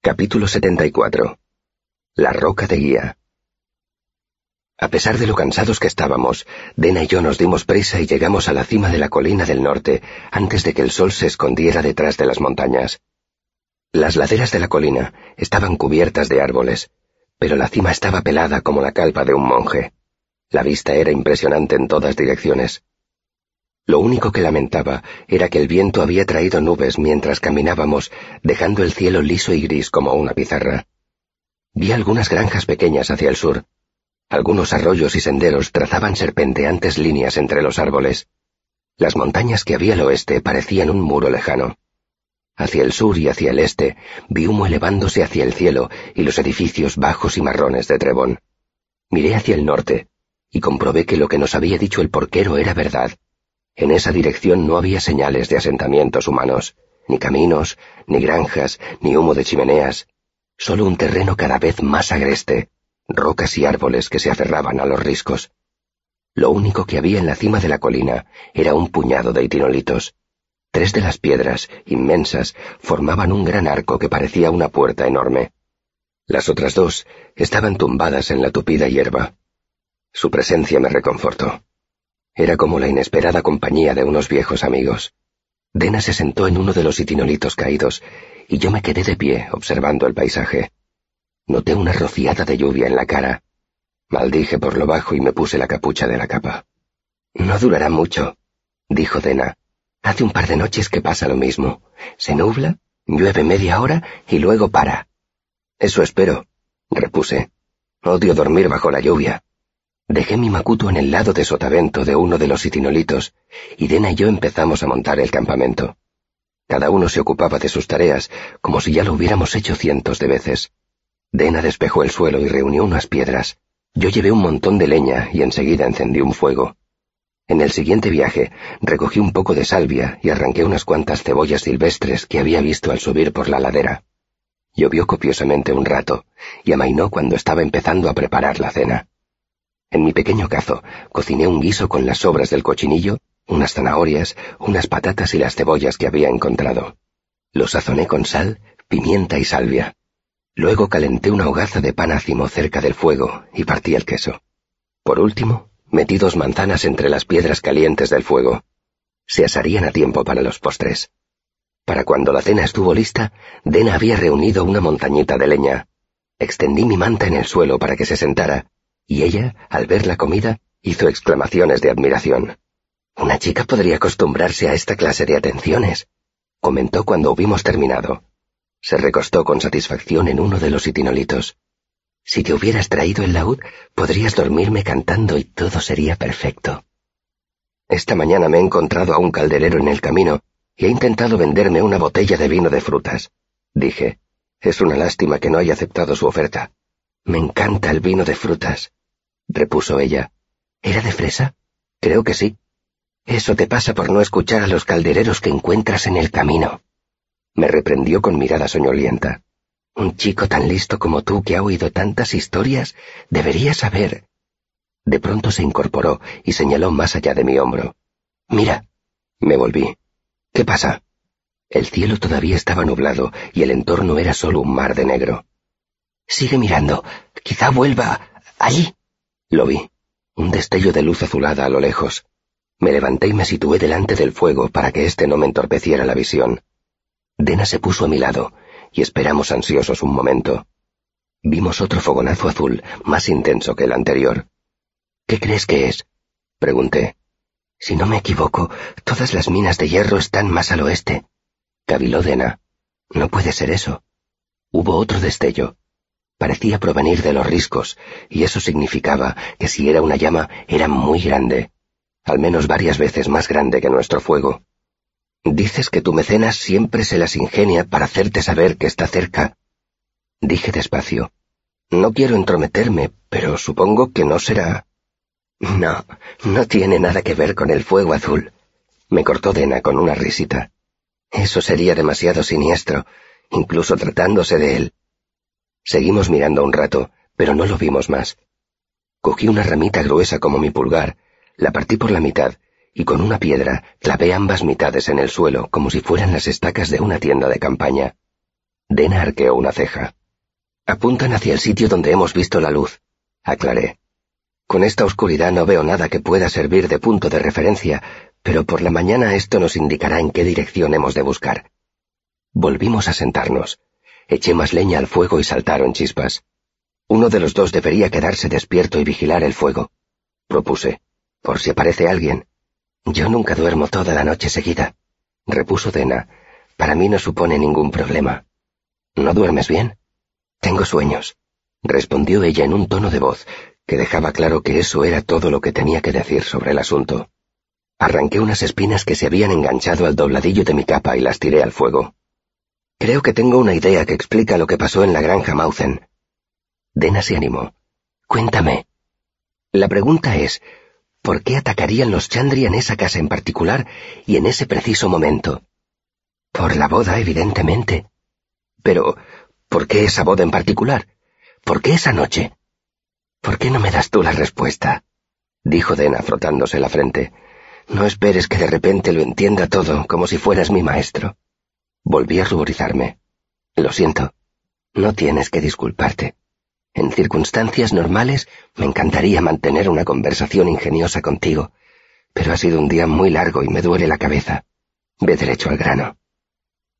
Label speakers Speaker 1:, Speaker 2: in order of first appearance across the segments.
Speaker 1: Capítulo 74. La roca de guía. A pesar de lo cansados que estábamos, Dena y yo nos dimos prisa y llegamos a la cima de la colina del norte antes de que el sol se escondiera detrás de las montañas. Las laderas de la colina estaban cubiertas de árboles, pero la cima estaba pelada como la calpa de un monje. La vista era impresionante en todas direcciones. Lo único que lamentaba era que el viento había traído nubes mientras caminábamos, dejando el cielo liso y gris como una pizarra. Vi algunas granjas pequeñas hacia el sur. Algunos arroyos y senderos trazaban serpenteantes líneas entre los árboles. Las montañas que había al oeste parecían un muro lejano. Hacia el sur y hacia el este vi humo elevándose hacia el cielo y los edificios bajos y marrones de Trebón. Miré hacia el norte y comprobé que lo que nos había dicho el porquero era verdad. En esa dirección no había señales de asentamientos humanos, ni caminos, ni granjas, ni humo de chimeneas, solo un terreno cada vez más agreste, rocas y árboles que se aferraban a los riscos. Lo único que había en la cima de la colina era un puñado de itinolitos. Tres de las piedras, inmensas, formaban un gran arco que parecía una puerta enorme. Las otras dos estaban tumbadas en la tupida hierba. Su presencia me reconfortó. Era como la inesperada compañía de unos viejos amigos. Dena se sentó en uno de los itinolitos caídos, y yo me quedé de pie observando el paisaje. Noté una rociada de lluvia en la cara. Maldije por lo bajo y me puse la capucha de la capa. No durará mucho, dijo Dena. Hace un par de noches que pasa lo mismo. Se nubla, llueve media hora y luego para. Eso espero, repuse. Odio dormir bajo la lluvia. Dejé mi macuto en el lado de sotavento de uno de los itinolitos, y Dena y yo empezamos a montar el campamento. Cada uno se ocupaba de sus tareas, como si ya lo hubiéramos hecho cientos de veces. Dena despejó el suelo y reunió unas piedras. Yo llevé un montón de leña y enseguida encendí un fuego. En el siguiente viaje recogí un poco de salvia y arranqué unas cuantas cebollas silvestres que había visto al subir por la ladera. Llovió copiosamente un rato, y amainó cuando estaba empezando a preparar la cena. En mi pequeño cazo cociné un guiso con las sobras del cochinillo, unas zanahorias, unas patatas y las cebollas que había encontrado. Lo sazoné con sal, pimienta y salvia. Luego calenté una hogaza de pan ácimo cerca del fuego y partí el queso. Por último, metí dos manzanas entre las piedras calientes del fuego. Se asarían a tiempo para los postres. Para cuando la cena estuvo lista, Dena había reunido una montañita de leña. Extendí mi manta en el suelo para que se sentara y ella, al ver la comida, hizo exclamaciones de admiración. Una chica podría acostumbrarse a esta clase de atenciones, comentó cuando hubimos terminado. Se recostó con satisfacción en uno de los itinolitos. Si te hubieras traído el laúd, podrías dormirme cantando y todo sería perfecto. Esta mañana me he encontrado a un calderero en el camino y ha intentado venderme una botella de vino de frutas. Dije, es una lástima que no haya aceptado su oferta. Me encanta el vino de frutas repuso ella. ¿Era de fresa? Creo que sí. Eso te pasa por no escuchar a los caldereros que encuentras en el camino. Me reprendió con mirada soñolienta. Un chico tan listo como tú que ha oído tantas historias debería saber. De pronto se incorporó y señaló más allá de mi hombro. Mira. Me volví. ¿Qué pasa? El cielo todavía estaba nublado y el entorno era solo un mar de negro. Sigue mirando. Quizá vuelva. Allí. Lo vi. Un destello de luz azulada a lo lejos. Me levanté y me situé delante del fuego para que éste no me entorpeciera la visión. Dena se puso a mi lado, y esperamos ansiosos un momento. Vimos otro fogonazo azul, más intenso que el anterior. ¿Qué crees que es? pregunté. Si no me equivoco, todas las minas de hierro están más al oeste. Caviló Dena. No puede ser eso. Hubo otro destello parecía provenir de los riscos, y eso significaba que si era una llama era muy grande, al menos varias veces más grande que nuestro fuego. Dices que tu mecenas siempre se las ingenia para hacerte saber que está cerca. Dije despacio. No quiero entrometerme, pero supongo que no será. No, no tiene nada que ver con el fuego azul. Me cortó Dena con una risita. Eso sería demasiado siniestro, incluso tratándose de él. Seguimos mirando un rato, pero no lo vimos más. Cogí una ramita gruesa como mi pulgar, la partí por la mitad, y con una piedra clavé ambas mitades en el suelo como si fueran las estacas de una tienda de campaña. Dena arqueó una ceja. Apuntan hacia el sitio donde hemos visto la luz, aclaré. Con esta oscuridad no veo nada que pueda servir de punto de referencia, pero por la mañana esto nos indicará en qué dirección hemos de buscar. Volvimos a sentarnos. Eché más leña al fuego y saltaron chispas. Uno de los dos debería quedarse despierto y vigilar el fuego, propuse, por si aparece alguien. Yo nunca duermo toda la noche seguida, repuso Dena. Para mí no supone ningún problema. ¿No duermes bien? Tengo sueños, respondió ella en un tono de voz que dejaba claro que eso era todo lo que tenía que decir sobre el asunto. Arranqué unas espinas que se habían enganchado al dobladillo de mi capa y las tiré al fuego. Creo que tengo una idea que explica lo que pasó en la granja Mauzen. Dena se animó. Cuéntame. La pregunta es, ¿por qué atacarían los Chandri en esa casa en particular y en ese preciso momento? Por la boda, evidentemente. Pero, ¿por qué esa boda en particular? ¿Por qué esa noche? ¿Por qué no me das tú la respuesta? dijo Dena frotándose la frente. No esperes que de repente lo entienda todo como si fueras mi maestro. Volví a ruborizarme. Lo siento. No tienes que disculparte. En circunstancias normales me encantaría mantener una conversación ingeniosa contigo, pero ha sido un día muy largo y me duele la cabeza. Ve derecho al grano.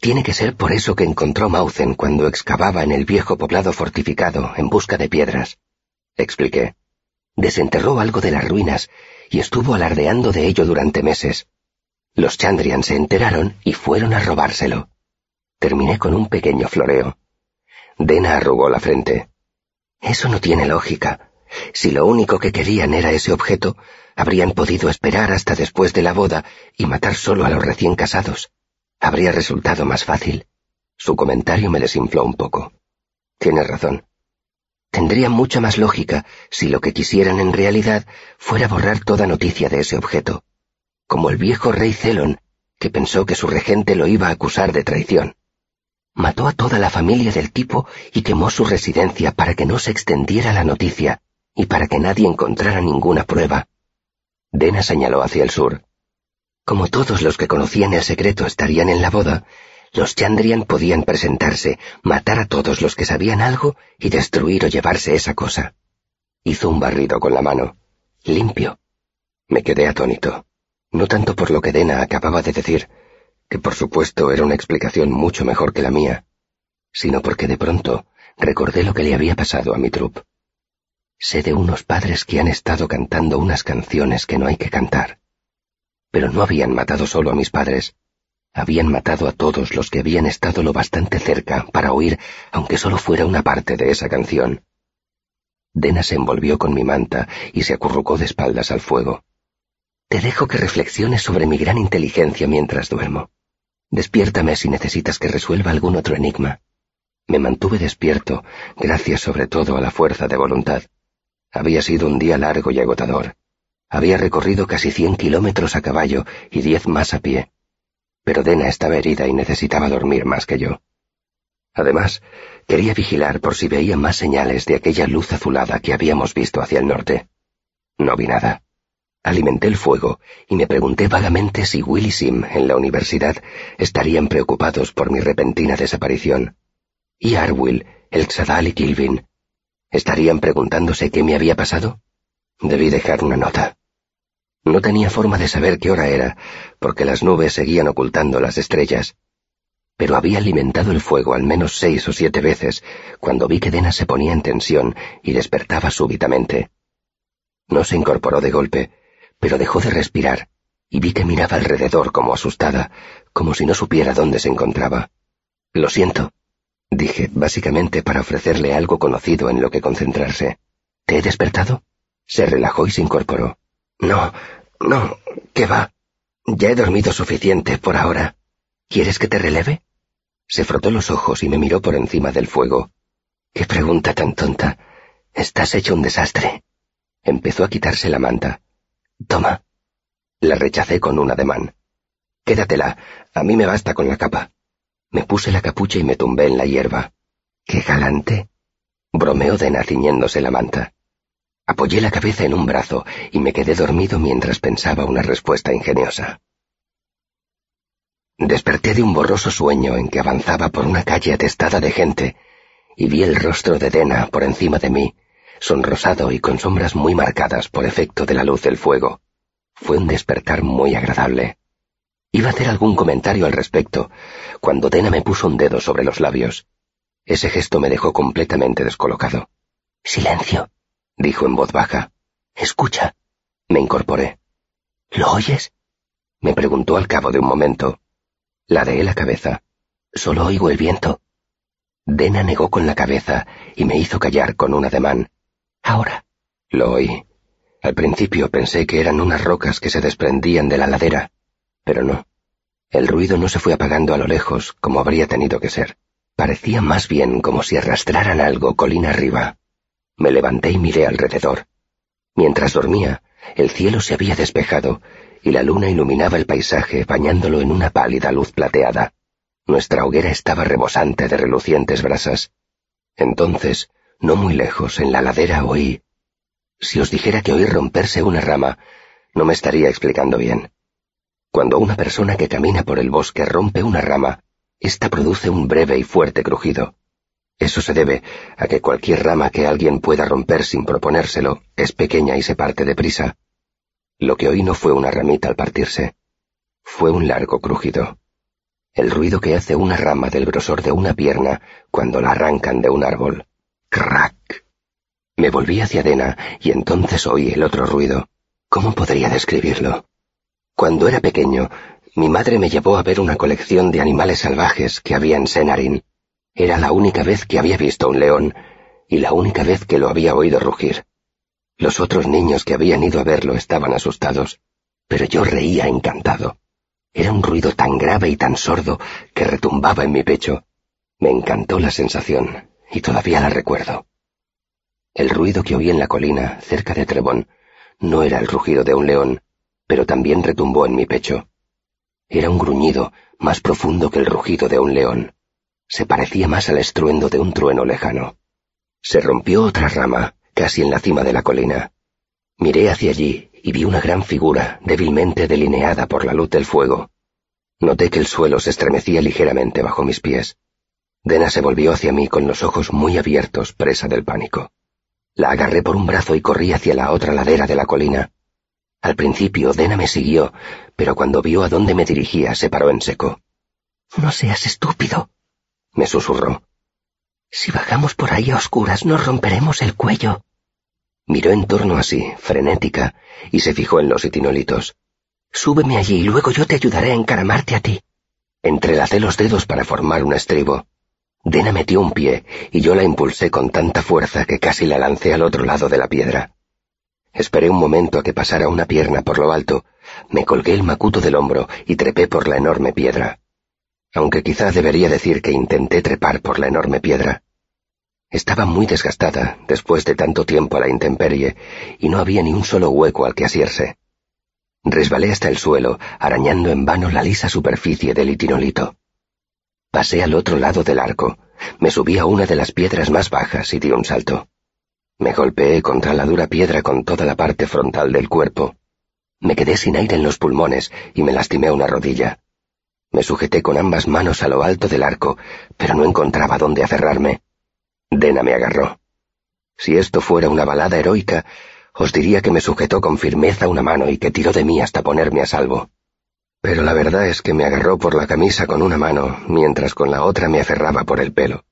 Speaker 1: Tiene que ser por eso que encontró Mauzen cuando excavaba en el viejo poblado fortificado en busca de piedras expliqué. Desenterró algo de las ruinas y estuvo alardeando de ello durante meses. Los Chandrian se enteraron y fueron a robárselo. Terminé con un pequeño floreo. Dena arrugó la frente. Eso no tiene lógica. Si lo único que querían era ese objeto, habrían podido esperar hasta después de la boda y matar solo a los recién casados. Habría resultado más fácil. Su comentario me desinfló un poco. Tienes razón. Tendría mucha más lógica si lo que quisieran en realidad fuera borrar toda noticia de ese objeto, como el viejo rey Celon, que pensó que su regente lo iba a acusar de traición. Mató a toda la familia del tipo y quemó su residencia para que no se extendiera la noticia y para que nadie encontrara ninguna prueba. Dena señaló hacia el sur. Como todos los que conocían el secreto estarían en la boda, los Chandrian podían presentarse, matar a todos los que sabían algo y destruir o llevarse esa cosa. Hizo un barrido con la mano. Limpio. Me quedé atónito. No tanto por lo que Dena acababa de decir, que por supuesto era una explicación mucho mejor que la mía, sino porque de pronto recordé lo que le había pasado a mi trup. Sé de unos padres que han estado cantando unas canciones que no hay que cantar. Pero no habían matado solo a mis padres, habían matado a todos los que habían estado lo bastante cerca para oír, aunque solo fuera una parte de esa canción. Dena se envolvió con mi manta y se acurrucó de espaldas al fuego. Te dejo que reflexiones sobre mi gran inteligencia mientras duermo. Despiértame si necesitas que resuelva algún otro enigma. Me mantuve despierto, gracias sobre todo a la fuerza de voluntad. Había sido un día largo y agotador. Había recorrido casi cien kilómetros a caballo y diez más a pie pero Dena estaba herida y necesitaba dormir más que yo. Además, quería vigilar por si veía más señales de aquella luz azulada que habíamos visto hacia el norte. No vi nada. Alimenté el fuego y me pregunté vagamente si Will y Sim en la universidad estarían preocupados por mi repentina desaparición. ¿Y Arwill, el Xadal y Kilvin? ¿Estarían preguntándose qué me había pasado? Debí dejar una nota. No tenía forma de saber qué hora era, porque las nubes seguían ocultando las estrellas. Pero había alimentado el fuego al menos seis o siete veces cuando vi que Dena se ponía en tensión y despertaba súbitamente. No se incorporó de golpe, pero dejó de respirar, y vi que miraba alrededor como asustada, como si no supiera dónde se encontraba. Lo siento, dije, básicamente para ofrecerle algo conocido en lo que concentrarse. ¿Te he despertado? Se relajó y se incorporó. No, no, ¿qué va? Ya he dormido suficiente por ahora. ¿Quieres que te releve? Se frotó los ojos y me miró por encima del fuego. Qué pregunta tan tonta. Estás hecho un desastre. Empezó a quitarse la manta. Toma. La rechacé con un ademán. Quédatela. A mí me basta con la capa. Me puse la capucha y me tumbé en la hierba. Qué galante. Bromeó de ciñéndose la manta. Apoyé la cabeza en un brazo y me quedé dormido mientras pensaba una respuesta ingeniosa. Desperté de un borroso sueño en que avanzaba por una calle atestada de gente y vi el rostro de Dena por encima de mí, sonrosado y con sombras muy marcadas por efecto de la luz del fuego. Fue un despertar muy agradable. Iba a hacer algún comentario al respecto, cuando Dena me puso un dedo sobre los labios. Ese gesto me dejó completamente descolocado. Silencio, dijo en voz baja. Escucha. Me incorporé. ¿Lo oyes? Me preguntó al cabo de un momento. Ladeé la cabeza. Solo oigo el viento. Dena negó con la cabeza y me hizo callar con un ademán. Ahora. Lo oí. Al principio pensé que eran unas rocas que se desprendían de la ladera, pero no. El ruido no se fue apagando a lo lejos, como habría tenido que ser. Parecía más bien como si arrastraran algo colina arriba. Me levanté y miré alrededor. Mientras dormía, el cielo se había despejado y la luna iluminaba el paisaje bañándolo en una pálida luz plateada. Nuestra hoguera estaba rebosante de relucientes brasas. Entonces, no muy lejos, en la ladera oí si os dijera que oí romperse una rama, no me estaría explicando bien. Cuando una persona que camina por el bosque rompe una rama, ésta produce un breve y fuerte crujido. Eso se debe a que cualquier rama que alguien pueda romper sin proponérselo es pequeña y se parte deprisa. Lo que oí no fue una ramita al partirse, fue un largo crujido. El ruido que hace una rama del grosor de una pierna cuando la arrancan de un árbol. Crack. Me volví hacia Dena y entonces oí el otro ruido. ¿Cómo podría describirlo? Cuando era pequeño, mi madre me llevó a ver una colección de animales salvajes que había en Senarin. Era la única vez que había visto un león y la única vez que lo había oído rugir. Los otros niños que habían ido a verlo estaban asustados, pero yo reía encantado. Era un ruido tan grave y tan sordo que retumbaba en mi pecho. Me encantó la sensación, y todavía la recuerdo. El ruido que oí en la colina, cerca de Trebón, no era el rugido de un león, pero también retumbó en mi pecho. Era un gruñido más profundo que el rugido de un león. Se parecía más al estruendo de un trueno lejano. Se rompió otra rama, casi en la cima de la colina. Miré hacia allí y vi una gran figura débilmente delineada por la luz del fuego. Noté que el suelo se estremecía ligeramente bajo mis pies. Dena se volvió hacia mí con los ojos muy abiertos, presa del pánico. La agarré por un brazo y corrí hacia la otra ladera de la colina. Al principio Dena me siguió, pero cuando vio a dónde me dirigía se paró en seco. No seas estúpido, me susurró. Si bajamos por ahí a oscuras nos romperemos el cuello. Miró en torno así, frenética, y se fijó en los itinolitos. Súbeme allí y luego yo te ayudaré a encaramarte a ti. Entrelacé los dedos para formar un estribo. Dena metió un pie y yo la impulsé con tanta fuerza que casi la lancé al otro lado de la piedra. Esperé un momento a que pasara una pierna por lo alto, me colgué el macuto del hombro y trepé por la enorme piedra. Aunque quizá debería decir que intenté trepar por la enorme piedra. Estaba muy desgastada después de tanto tiempo a la intemperie y no había ni un solo hueco al que asirse. Resbalé hasta el suelo, arañando en vano la lisa superficie del itinolito. Pasé al otro lado del arco, me subí a una de las piedras más bajas y di un salto. Me golpeé contra la dura piedra con toda la parte frontal del cuerpo. Me quedé sin aire en los pulmones y me lastimé una rodilla. Me sujeté con ambas manos a lo alto del arco, pero no encontraba dónde aferrarme. Dena me agarró. Si esto fuera una balada heroica, os diría que me sujetó con firmeza una mano y que tiró de mí hasta ponerme a salvo pero la verdad es que me agarró por la camisa con una mano, mientras con la otra me aferraba por el pelo.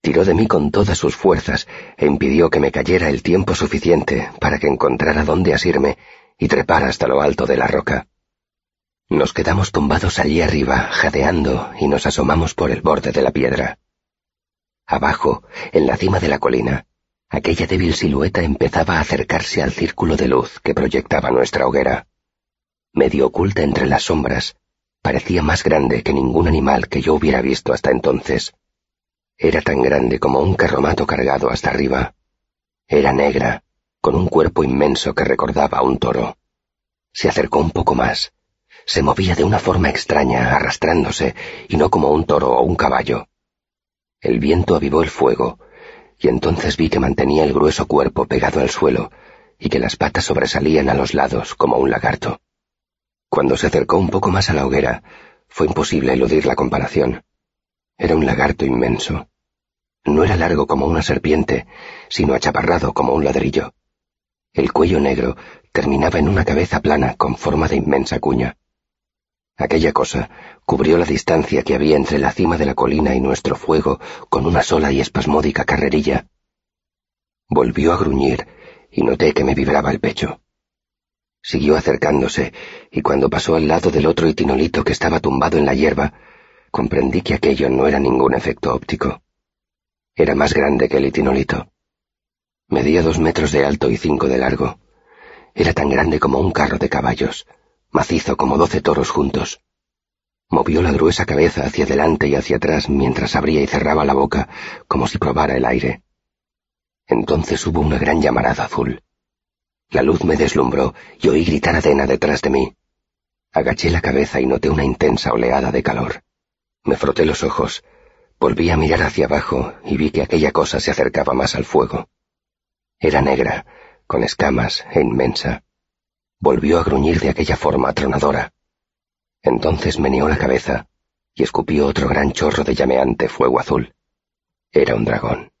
Speaker 1: Tiró de mí con todas sus fuerzas e impidió que me cayera el tiempo suficiente para que encontrara dónde asirme y trepar hasta lo alto de la roca. Nos quedamos tumbados allí arriba, jadeando, y nos asomamos por el borde de la piedra. Abajo, en la cima de la colina, aquella débil silueta empezaba a acercarse al círculo de luz que proyectaba nuestra hoguera medio oculta entre las sombras, parecía más grande que ningún animal que yo hubiera visto hasta entonces. Era tan grande como un carromato cargado hasta arriba. Era negra, con un cuerpo inmenso que recordaba a un toro. Se acercó un poco más. Se movía de una forma extraña, arrastrándose, y no como un toro o un caballo. El viento avivó el fuego, y entonces vi que mantenía el grueso cuerpo pegado al suelo, y que las patas sobresalían a los lados como un lagarto. Cuando se acercó un poco más a la hoguera, Fue imposible eludir la comparación. Era un lagarto inmenso. No era largo como una serpiente, sino achaparrado como un ladrillo. El cuello negro terminaba en una cabeza plana con forma de inmensa cuña. Aquella cosa cubrió la distancia que había entre la cima de la colina y nuestro fuego con una sola y espasmódica carrerilla. Volvió a gruñir y noté que me vibraba el pecho. Siguió acercándose, y cuando pasó al lado del otro itinolito que estaba tumbado en la hierba, comprendí que aquello no era ningún efecto óptico. Era más grande que el itinolito. Medía dos metros de alto y cinco de largo. Era tan grande como un carro de caballos, macizo como doce toros juntos. Movió la gruesa cabeza hacia adelante y hacia atrás mientras abría y cerraba la boca como si probara el aire. Entonces hubo una gran llamarada azul. La luz me deslumbró y oí gritar a Dena detrás de mí. Agaché la cabeza y noté una intensa oleada de calor. Me froté los ojos, volví a mirar hacia abajo y vi que aquella cosa se acercaba más al fuego. Era negra, con escamas e inmensa. Volvió a gruñir de aquella forma atronadora. Entonces meneó la cabeza y escupió otro gran chorro de llameante fuego azul. Era un dragón.